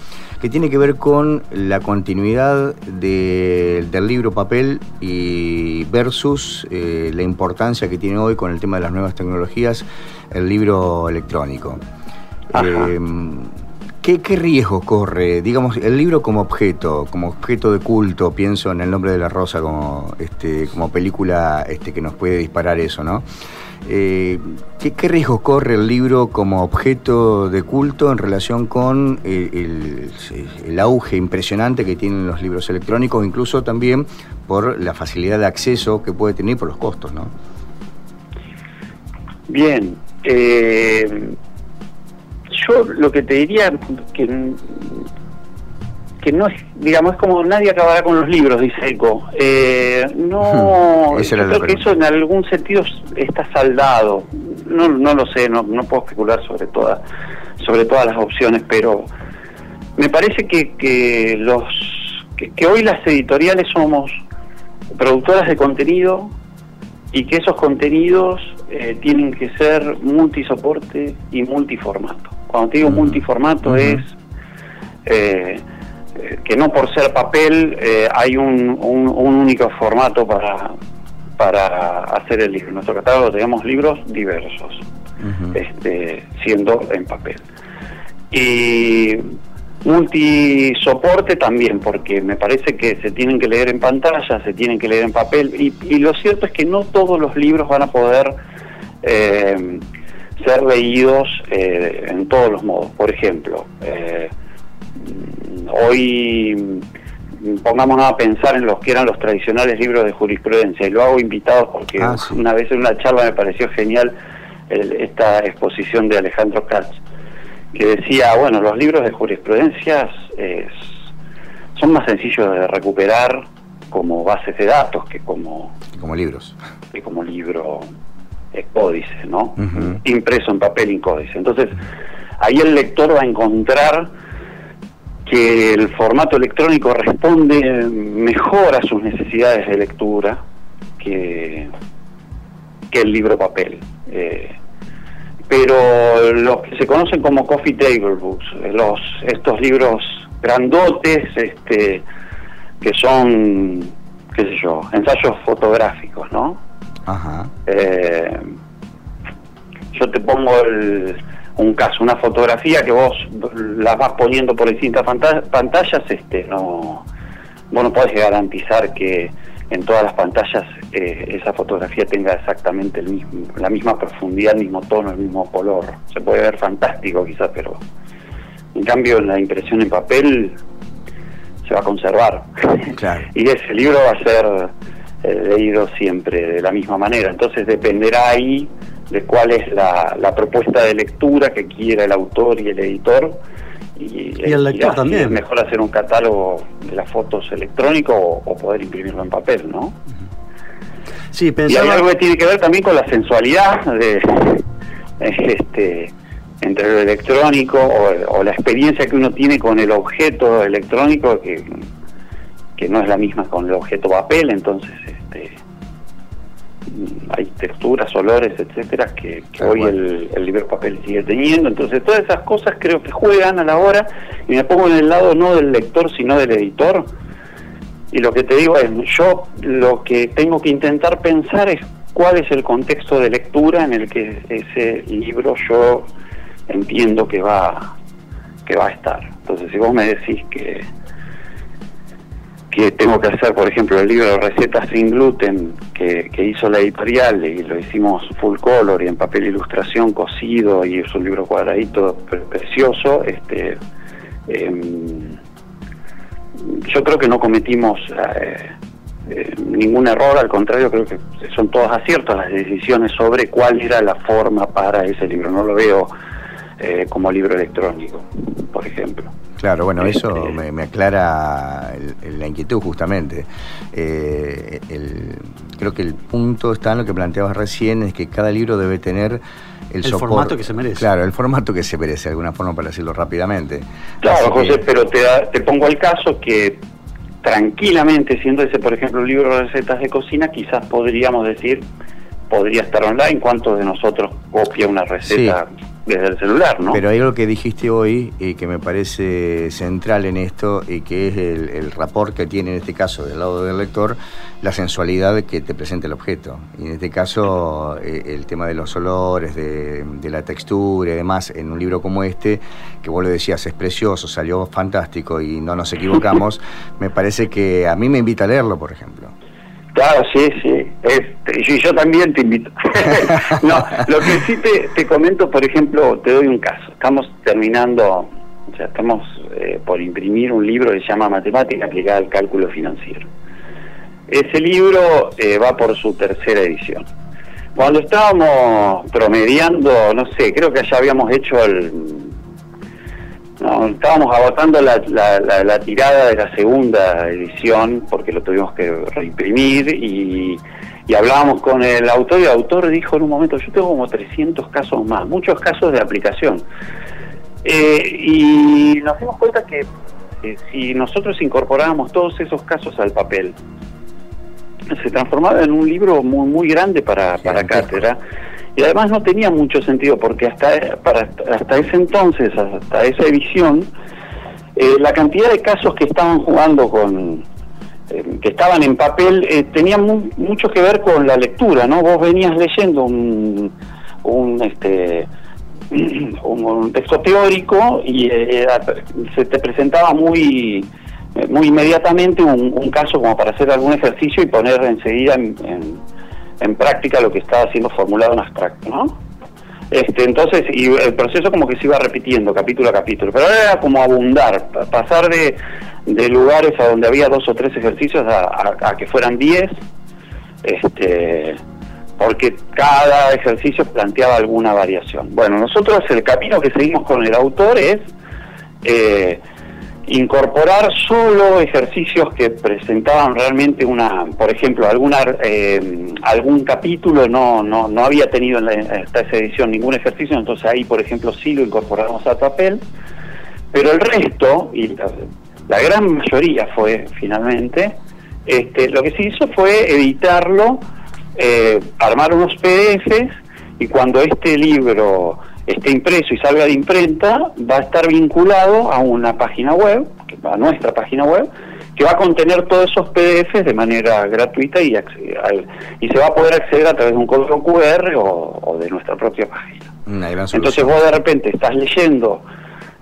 C: que tiene que ver con la continuidad del libro papel y versus eh, la importancia que tiene hoy con el tema de las nuevas tecnologías el libro electrónico. ¿Qué, riesgo corre, digamos, el libro como objeto, como objeto de culto, pienso en El nombre de la rosa como, este, como película este, que nos puede disparar eso, ¿no? Eh, ¿qué, riesgo corre el libro como objeto de culto en relación con el, el, auge impresionante que tienen los libros electrónicos, incluso también por la facilidad de acceso que puede tener por los costos, ¿no?
E: Bien, eh, yo lo que te diría que que no es, digamos, es como nadie acabará con los libros, dice Eco. Eh, no, yo creo que eso en algún sentido está saldado. No, no lo sé, no, no puedo especular sobre todas, sobre todas las opciones, pero me parece que, que los que hoy las editoriales somos productoras de contenido y que esos contenidos eh, tienen que ser multisoporte y multiformato. Cuando te digo multiformato es eh, eh, que no por ser papel hay un, un, único formato para, para hacer el libro. En nuestro catálogo tenemos libros diversos, este, siendo en papel. Y multisoporte también, porque me parece que se tienen que leer en pantalla, se tienen que leer en papel, y, lo cierto es que no todos los libros van a poder eh, ser leídos eh, en todos los modos. Por ejemplo, eh, hoy pongámonos a pensar en los que eran los tradicionales libros de jurisprudencia, y lo hago invitado porque ah, una vez en una charla me pareció genial esta exposición de Alejandro Katz que decía, bueno, los libros de jurisprudencia son más sencillos de recuperar como bases de datos que como
C: como libros
E: que como libro códice, ¿no? Impreso en papel y códice. Entonces, ahí el lector va a encontrar que el formato electrónico responde mejor a sus necesidades de lectura que, que el libro papel. Eh, pero los que se conocen como coffee table books, los estos libros grandotes, este, que son, qué sé yo, ensayos fotográficos, ¿no? Ajá. Eh, yo te pongo un caso, una fotografía que vos la vas poniendo por distintas pantallas, este, no, vos no podés garantizar que en todas las pantallas eh, esa fotografía tenga exactamente el mismo, la misma profundidad, el mismo tono, el mismo color. Se puede ver fantástico quizás, pero en cambio la impresión en papel se va a conservar. y ese libro va a ser leído siempre de la misma manera. Entonces dependerá ahí de cuál es la, propuesta de lectura que quiera el autor y el editor.
B: Y, el lector también.
E: Es mejor hacer un catálogo de las fotos electrónico o, poder imprimirlo en papel, ¿no?
B: Sí,
E: Y hay algo que tiene que ver también con la sensualidad de este entre lo electrónico o, la experiencia que uno tiene con el objeto electrónico que, que no es la misma con el objeto papel, entonces este, hay texturas, olores, etcétera, que, hoy el, el, libro papel sigue teniendo. Entonces, todas esas cosas creo que juegan a la hora y me pongo en el lado no del lector, sino del editor. Y lo que te digo es, yo lo que tengo que intentar pensar es cuál es el contexto de lectura en el que ese libro yo entiendo que va que va a estar. Entonces, si vos me decís que que tengo que hacer, por ejemplo, el libro de recetas sin gluten que, hizo la editorial y lo hicimos full color y en papel ilustración cosido y es un libro cuadradito precioso, este, em, yo creo que no cometimos eh, eh, ningún error, al contrario, creo que son todos aciertos las decisiones sobre cuál era la forma para ese libro. No lo veo eh, como libro electrónico, por ejemplo.
C: Claro, bueno, eso este, me, aclara la inquietud justamente. Eh, creo que el punto está en lo que planteabas recién, es que cada libro debe tener
B: el, formato que se merece.
C: Claro, el formato que se merece, de alguna forma para decirlo rápidamente.
E: Claro, José, pero te, te pongo el caso que tranquilamente, siendo ese, por ejemplo, un libro de recetas de cocina, quizás podríamos decir, podría estar online, ¿cuántos de nosotros copia una receta? Desde el celular, ¿no?
C: Pero hay algo que dijiste hoy y que me parece central en esto y que es el, el rapport que tiene en este caso del lado del lector, la sensualidad que te presenta el objeto. Y en este caso eh, el tema de los olores, de, la textura y demás, en un libro como este, que vos lo decías, es precioso, salió fantástico y no nos equivocamos, me parece que a mí me invita a leerlo, por ejemplo.
E: Claro, sí, sí. Este, yo también te invito. no, lo que sí te, te, comento, por ejemplo, te doy un caso. Estamos terminando, o sea, estamos eh, por imprimir un libro que se llama Matemática aplicada al cálculo financiero. Ese libro eh, va por su tercera edición. Cuando estábamos promediando, no sé, creo que ya habíamos hecho el no, estábamos agotando la, la, tirada de la segunda edición porque lo tuvimos que reimprimir y, hablábamos con el autor y el autor dijo en un momento, yo tengo como 300 casos más, muchos casos de aplicación. Eh, y nos dimos cuenta que si nosotros incorporábamos todos esos casos al papel, se transformaba en un libro muy, muy grande para, para cátedra y además no tenía mucho sentido porque hasta, para, hasta ese entonces, hasta esa edición, eh, la cantidad de casos que estaban jugando con, eh, que estaban en papel, eh, tenían mucho que ver con la lectura, ¿no? Vos venías leyendo un, un este, texto teórico y se te presentaba muy muy inmediatamente un, caso como para hacer algún ejercicio y poner enseguida en en práctica lo que estaba siendo formulado en abstracto, ¿no? Este, entonces, y el proceso como que se iba repitiendo capítulo a capítulo, pero era como abundar, pasar de, lugares a donde había dos o tres ejercicios a, que fueran diez, este, porque cada ejercicio planteaba alguna variación. Bueno, nosotros el camino que seguimos con el autor es eh, incorporar solo ejercicios que presentaban realmente una, por ejemplo, alguna eh, algún capítulo no, no, no había tenido en esta edición ningún ejercicio, entonces ahí, por ejemplo, sí lo incorporamos a papel, Pero el resto, y la, gran mayoría fue finalmente, este, lo que se hizo fue editarlo, eh, armar unos PDFs y cuando este libro esté impreso y salga de imprenta, va a estar vinculado a una página web, a nuestra página web, que va a contener todos esos PDFs de manera gratuita y, y se va a poder acceder a través de un código QR o, de nuestra propia página. Entonces vos de repente estás leyendo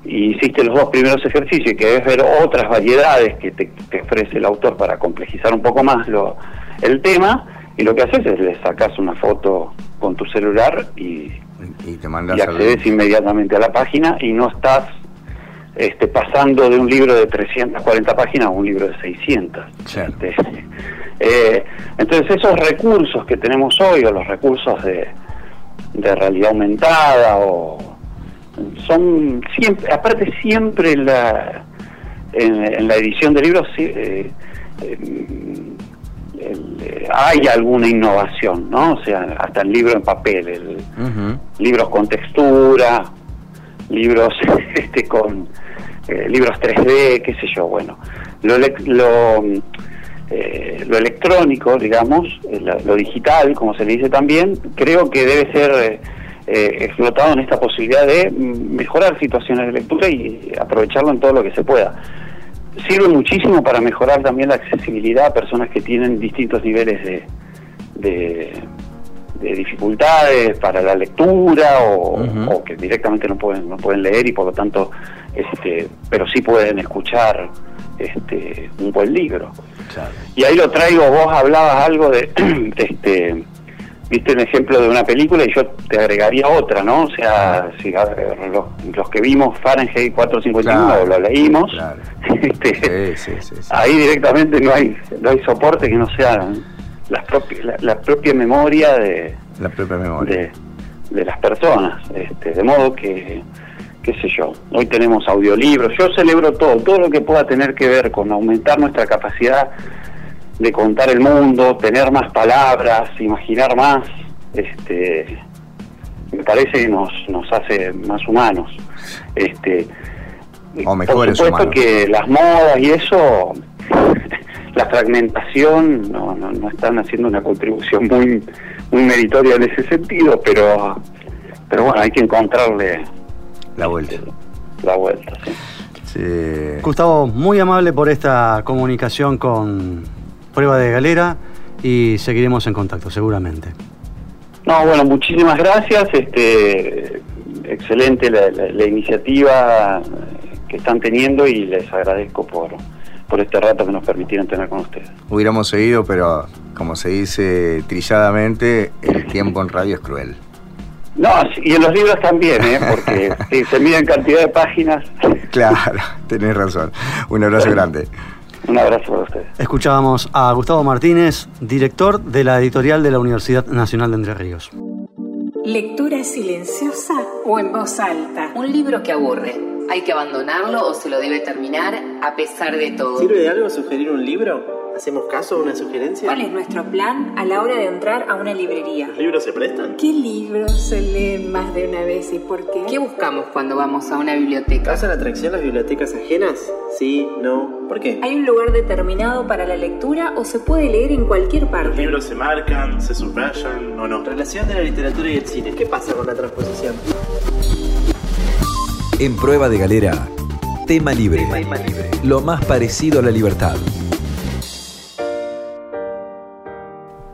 E: y hiciste los dos primeros ejercicios y querés ver otras variedades que te, ofrece el autor para complejizar un poco más lo, el tema, y lo que haces es le sacas una foto con tu celular y, y, te y accedes inmediatamente a la página y no estás este, pasando de un libro de 340 páginas a un libro de 600. Este, eh, entonces esos recursos que tenemos hoy, o los recursos de, de realidad aumentada, o son siempre, aparte siempre la, en, la edición de libros eh, hay alguna innovación, ¿no? O sea, hasta el libro en papel, el, libros con textura, libros este con eh, libros 3D, qué sé yo, bueno, lo, lo, eh, lo electrónico, digamos, eh, lo, digital, como se le dice también, creo que debe ser explotado en esta posibilidad de mejorar situaciones de lectura y aprovecharlo en todo lo que se pueda. Sirve muchísimo para mejorar también la accesibilidad a personas que tienen distintos niveles de, de de dificultades para la lectura o, que directamente no pueden no pueden leer y por lo tanto este pero sí pueden escuchar este un buen libro. Y ahí lo traigo vos hablabas algo de este viste un ejemplo de una película y yo te agregaría otra no o sea si los, que vimos Fahrenheit 451 lo leímos este, ahí directamente no hay no hay soporte que no sea la, propia, la, propia memoria de
C: la propia memoria.
E: de, las personas este, de modo que qué sé yo hoy tenemos audiolibros yo celebro todo todo lo que pueda tener que ver con aumentar nuestra capacidad de contar el mundo tener más palabras imaginar más este me parece que nos nos hace más humanos este
C: o mejores
E: por supuesto que las modas y eso la fragmentación no, no, están haciendo una contribución muy muy meritoria en ese sentido, pero pero bueno, hay que encontrarle
C: la vuelta.
E: La vuelta,
B: sí. Gustavo, muy amable por esta comunicación con Prueba de Galera y seguiremos en contacto, seguramente.
E: No, bueno, muchísimas gracias. Este, excelente la iniciativa que están teniendo y les agradezco por, por este rato que nos permitieron tener con ustedes.
C: Hubiéramos seguido, pero como se dice trilladamente, el tiempo en radio es cruel.
E: No, y en los libros también, ¿eh? porque si se miden cantidad de páginas.
C: Claro, tenés razón. Un abrazo grande.
E: Un abrazo para ustedes.
B: Escuchábamos a Gustavo Martínez, director de la editorial de la Universidad Nacional de Entre Ríos.
F: Lectura silenciosa o en voz alta.
G: Un libro que aburre ¿Hay que abandonarlo o se lo debe terminar a pesar de todo?
H: ¿Sirve de algo sugerir un libro? ¿Hacemos caso a una sugerencia?
F: ¿Cuál es nuestro plan a la hora de entrar a una librería?
H: ¿Los libros se prestan?
F: ¿Qué libros se leen más de una vez y por qué?
G: ¿Qué buscamos cuando vamos a una biblioteca?
H: ¿Causan atracción las bibliotecas ajenas? Sí, no. ¿Por qué?
F: ¿Hay un lugar determinado para la lectura o se puede leer en cualquier parte?
H: ¿Los libros se marcan, se subrayan o no? Relación de la literatura y el cine. ¿Qué pasa con la transposición?
A: En Prueba de Galera, tema libre. Lo más parecido a la libertad.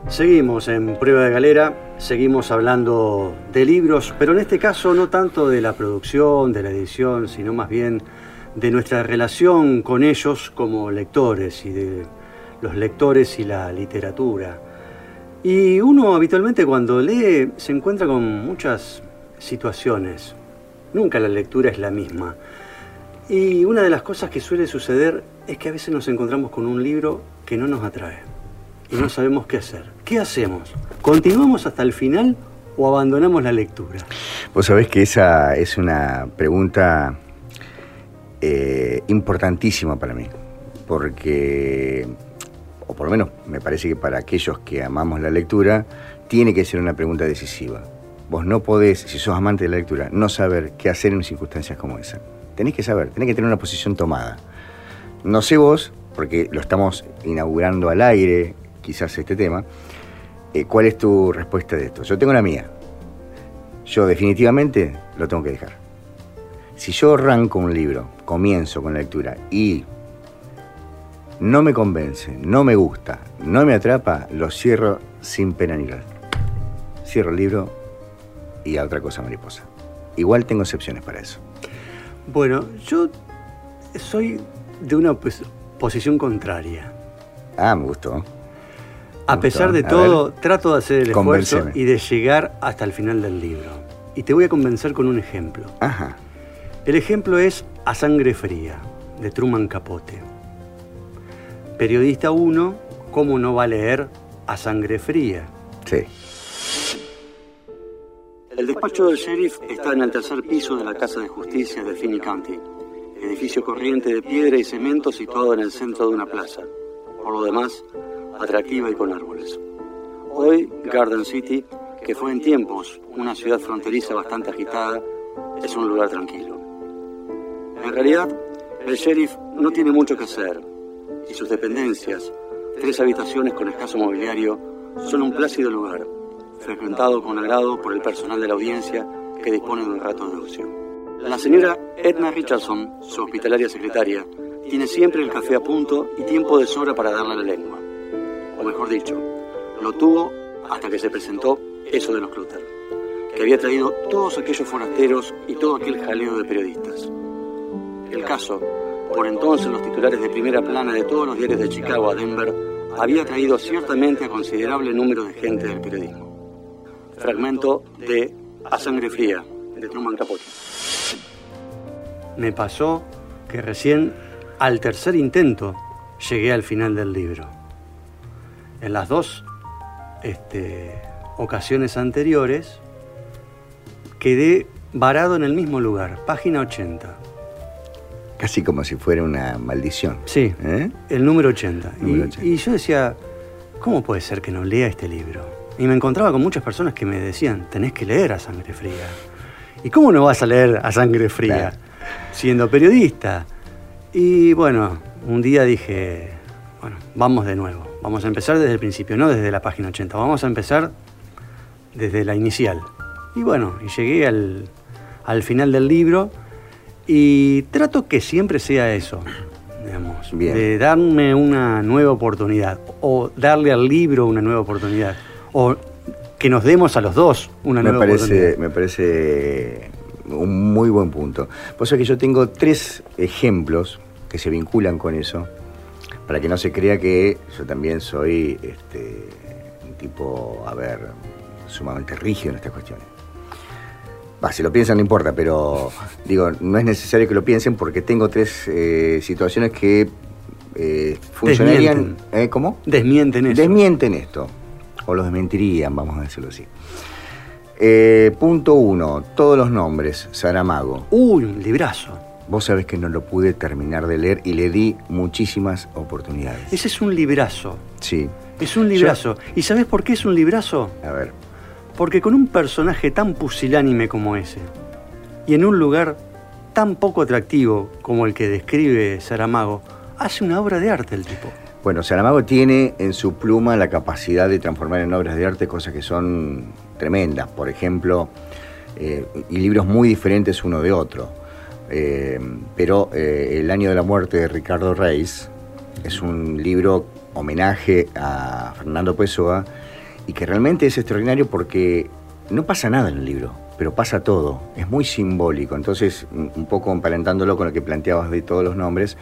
B: Seguimos en Prueba de Galera, seguimos hablando de libros, pero en este caso no tanto de la producción, de la edición, sino más bien de nuestra relación con ellos como lectores y de los lectores y la literatura. Y uno habitualmente cuando lee se encuentra con muchas situaciones, Nunca la lectura es la misma. Y una de las cosas que suele suceder es que a veces nos encontramos con un libro que no nos atrae y no sabemos qué hacer. ¿Qué hacemos? ¿Continuamos hasta el final o abandonamos la lectura?
C: Vos sabés que esa es una pregunta eh, importantísima para mí, porque, o por lo menos me parece que para aquellos que amamos la lectura, tiene que ser una pregunta decisiva. Vos no podés, si sos amante de la lectura, no saber qué hacer en circunstancias como esa. tenés que saber, tenés que tener una posición tomada. No sé vos, porque lo estamos inaugurando al aire, quizás este tema, eh, ¿cuál es tu respuesta de esto? Yo tengo la mía. Yo definitivamente lo tengo que dejar. Si yo arranco un libro, comienzo con la lectura y no me convence, no me gusta, no me atrapa, lo cierro sin pena ni gloria. Cierro el libro y a otra cosa mariposa. Igual tengo excepciones para eso.
B: Bueno, yo soy de una posición contraria.
C: Ah, me gustó.
B: A pesar de
C: A
B: todo,
C: ver.
B: trato de hacer el esfuerzo y de llegar hasta el final del libro. Y te voy a convencer con un ejemplo.
C: Ajá.
B: El ejemplo es A Sangre Fría, de Truman Capote. Periodista 1, ¿cómo no va a leer A Sangre Fría?
C: Sí.
B: El despacho del sheriff está en el tercer piso de la Casa de Justicia de Finney County, edificio corriente de piedra y cemento situado en el centro de una plaza, por lo demás atractiva y con árboles. Hoy Garden City, que fue en tiempos una ciudad fronteriza bastante agitada, es un lugar tranquilo. En realidad, el sheriff no tiene mucho que hacer y sus dependencias, tres habitaciones con escaso mobiliario, son un plácido lugar, frecuentado con agrado por el personal de la audiencia que dispone de un rato de ocio. La señora Edna Richardson, su hospitalaria secretaria, tiene siempre el café a punto y tiempo de sobra para darle la lengua. O mejor dicho, lo tuvo hasta que se presentó eso de los Clutter, que había traído todos aquellos forasteros y todo aquel jaleo de periodistas. El caso, por entonces los titulares de primera plana de todos los diarios de Chicago a Denver, había traído ciertamente a considerable número de gente del periodismo. Fragmento de A Sangre Fría, de Truman Capote. Me pasó que recién al tercer intento llegué al final del libro. En las dos este, ocasiones anteriores quedé varado en el mismo lugar, página 80.
C: Casi como si fuera una maldición.
B: Sí,
C: ¿Eh?
B: el número 80. Y,
C: Número 80.
B: y yo decía, ¿cómo puede ser que no lea este libro? Y me encontraba con muchas personas que me decían, tenés que leer a sangre fría. ¿Y cómo no vas a leer a sangre fría?
C: Claro.
B: Siendo periodista. Y bueno, un día dije, bueno, vamos de nuevo. Vamos a empezar desde el principio, no desde la página 80. Vamos a empezar desde la inicial. Y bueno, y llegué al, al final del libro y trato que siempre sea eso, digamos,
C: Bien.
B: de darme una nueva oportunidad o darle al libro una nueva oportunidad o que nos demos a los dos una
C: Me
B: nueva
C: parece,
B: oportunidad.
C: me parece un muy buen punto. Por eso que yo tengo tres ejemplos que se vinculan con eso, para que no se crea que yo también soy este, un tipo, a ver, sumamente rígido en estas cuestiones. Va, si lo piensan no importa, pero digo, no es necesario que lo piensen porque tengo tres eh, situaciones que eh, funcionarían...
B: Desmienten.
C: ¿Eh? ¿Cómo?
B: Desmienten eso.
C: Desmienten esto, o los desmentirían, vamos a decirlo así. Punto uno, todos los nombres, Saramago.
B: Uy, un librazo.
C: Vos sabés que no lo pude terminar de leer y le di muchísimas oportunidades.
B: Ese es un librazo.
C: Sí,
B: Es un librazo. ¿Y sabes por qué es un librazo?
C: a ver,
B: Porque con un personaje tan pusilánime como ese, y en un lugar tan poco atractivo como el que describe Saramago, hace una obra de arte el tipo.
C: Bueno, Saramago tiene en su pluma la capacidad de transformar en obras de arte cosas que son tremendas, por ejemplo, eh, y libros muy diferentes uno de otro. Eh, pero eh, El año de la muerte de Ricardo Reis es un libro homenaje a Fernando Pessoa y que realmente es extraordinario porque no pasa nada en el libro, pero pasa todo, es muy simbólico. Entonces, un poco emparentándolo con lo que planteabas de todos los nombres,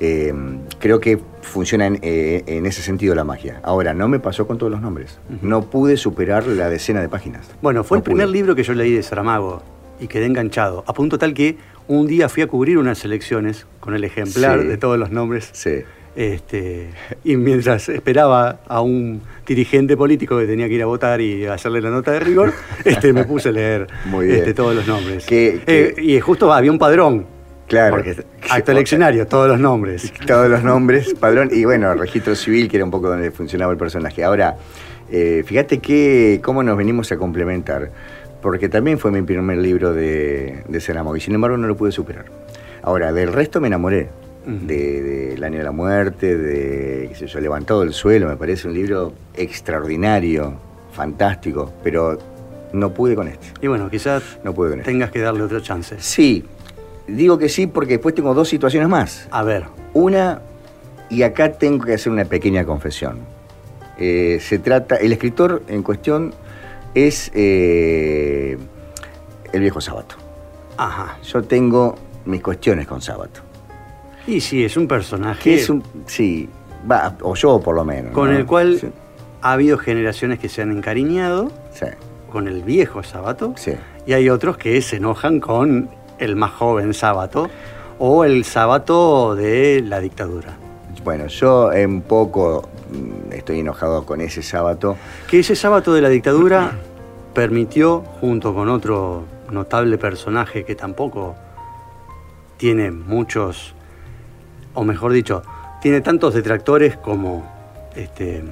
C: eh, creo que funciona en, eh, en ese sentido la magia. Ahora, no me pasó con todos los nombres. No pude superar la decena de páginas.
B: Bueno, fue
C: No
B: el primer libro que yo leí de Saramago y quedé enganchado, a punto tal que un día fui a cubrir unas elecciones con el ejemplar
C: Sí.
B: de todos los nombres.
C: Sí.
B: Este, y mientras esperaba a un dirigente político que tenía que ir a votar y hacerle la nota de rigor, este, me puse a leer
C: Muy bien.
B: este, todos los nombres. Eh, y justo había un padrón.
C: Claro.
B: Porque acto eleccionario, todos los nombres.
C: Todos los nombres, padrón, y bueno, registro civil, que era un poco donde funcionaba el personaje. Ahora, eh, fíjate que cómo nos venimos a complementar. Porque también fue mi primer libro de, de Saramago y sin embargo no lo pude superar. Ahora, del resto me enamoré. De, de El año de la muerte, de, qué sé yo, Levantado del suelo, me parece un libro extraordinario, fantástico, pero no pude con este.
B: Y bueno, quizás
C: No pude con este.
B: tengas que darle otra chance.
C: Sí, digo que sí porque después tengo dos situaciones más.
B: A ver,
C: Una, y acá tengo que hacer una pequeña confesión. Eh, se trata, el escritor en cuestión es eh, el viejo Sábato.
B: ajá.
C: Yo tengo mis cuestiones con Sábato.
B: Y sí, es un personaje
C: Que es un, sí, va, o yo por lo menos.
B: con
C: ¿no?
B: el cual
C: Sí,
B: ha habido generaciones que se han encariñado
C: sí,
B: con el viejo Sábato
C: sí.
B: y hay otros que se enojan con el más joven Sábato o el Sábato de la dictadura.
C: Bueno, yo un poco estoy enojado con ese Sábato.
B: Que ese Sábato de la dictadura permitió, junto con otro notable personaje que tampoco tiene muchos, o mejor dicho, tiene tantos detractores como este,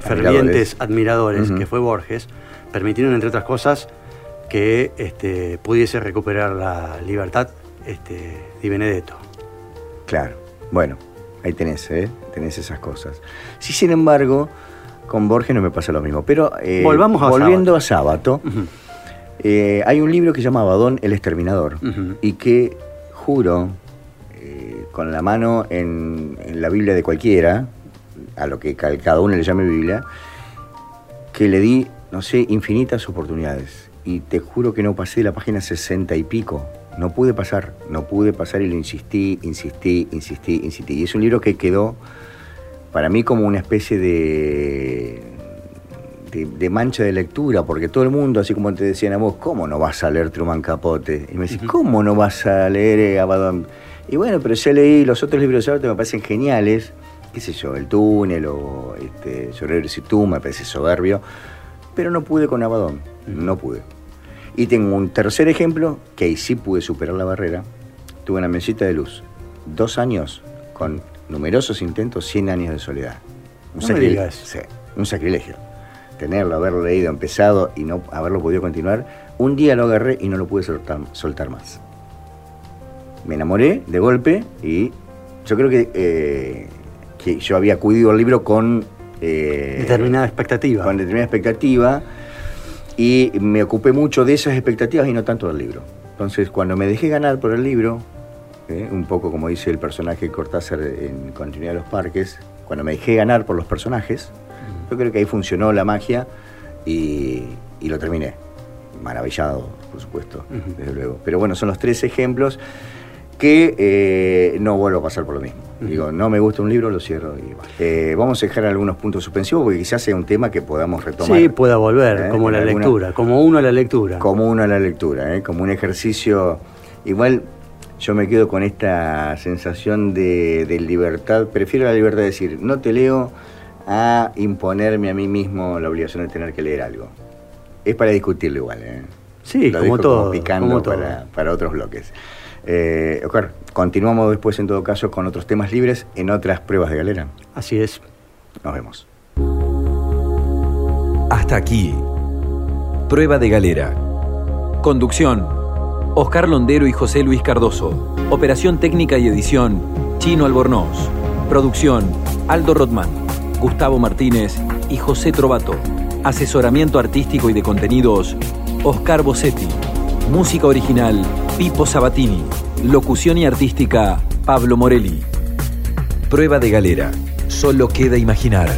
B: fervientes admiradores, que fue Borges, permitieron, entre otras cosas, que este, pudiese recuperar la libertad este, Di Benedetto.
C: Claro, bueno, ahí tenés, ¿eh? tenés esas cosas. Sí, sin embargo, con Borges no me pasa lo mismo. Pero eh,
B: Volvamos a
C: volviendo a Sábato,
B: Ujú.
C: eh, hay un libro que se llama Abadón el Exterminador y que juro, eh, con la mano en, en la Biblia de cualquiera, a lo que ca- cada uno le llame Biblia, que le di, no sé, infinitas oportunidades. Y te juro que no pasé la página sesenta y pico. No pude pasar, no pude pasar y le insistí, insistí, insistí, insistí. Y es un libro que quedó para mí como una especie de, de, de mancha de lectura, porque todo el mundo, así como te decían a vos, ¿cómo no vas a leer Truman Capote? Y me decís, ¿cómo no vas a leer eh, Abaddon? Y bueno, pero ya leí los otros libros de Sábato, me parecen geniales, qué sé yo, El túnel o este, Llorer si tú, me parece soberbio, pero no pude con Abaddon, no pude. Y tengo un tercer ejemplo que ahí sí pude superar la barrera. Tuve una mesita de luz. Dos años con numerosos intentos, 100 años de soledad. Un,
B: No me
C: sacrile-
B: digas.
C: Sí, un sacrilegio. Tenerlo, haberlo leído, empezado y no haberlo podido continuar. Un día lo agarré y no lo pude soltar, soltar más. Me enamoré de golpe y yo creo que, eh, que yo había acudido al libro con... eh,
B: Determinada expectativa.
C: con determinada expectativa y me ocupé mucho de esas expectativas y no tanto del libro. Entonces, cuando me dejé ganar por el libro, eh, un poco como dice el personaje Cortázar en Continuidad de los Parques, cuando me dejé ganar por los personajes, yo creo que ahí funcionó la magia y, y lo terminé. Maravillado, por supuesto, desde luego. Pero bueno, son los tres ejemplos que eh, no vuelvo a pasar por lo mismo. Digo, no me gusta un libro, lo cierro y. Eh, vamos a dejar algunos puntos suspensivos porque quizás sea un tema que podamos retomar.
B: Sí, pueda volver,
C: ¿eh?
B: como la
C: alguna-
B: lectura, como uno a la lectura.
C: Como uno a la lectura, ¿eh? como un ejercicio. Igual yo me quedo con esta sensación de, de libertad. Prefiero la libertad de decir, no te leo a imponerme a mí mismo la obligación de tener que leer algo. Es para discutirlo igual. ¿eh?
B: Sí,
C: Lo
B: como todo,
C: picando
B: como todo.
C: Para, para otros bloques. Eh, Oscar, continuamos después en todo caso con otros temas libres en otras pruebas de galera.
B: Así es.
C: Nos vemos.
A: Hasta aquí. Prueba de galera. Conducción. Oscar Londero y José Luis Cardoso. Operación técnica y edición. Chino Albornoz. Producción. Aldo Rotman. Gustavo Martínez y José Trovato. Asesoramiento artístico y de contenidos. Oscar Bossetti. Música original. Pipo Sabatini. Locución y artística. Pablo Morelli. Prueba de galera. Solo queda imaginar.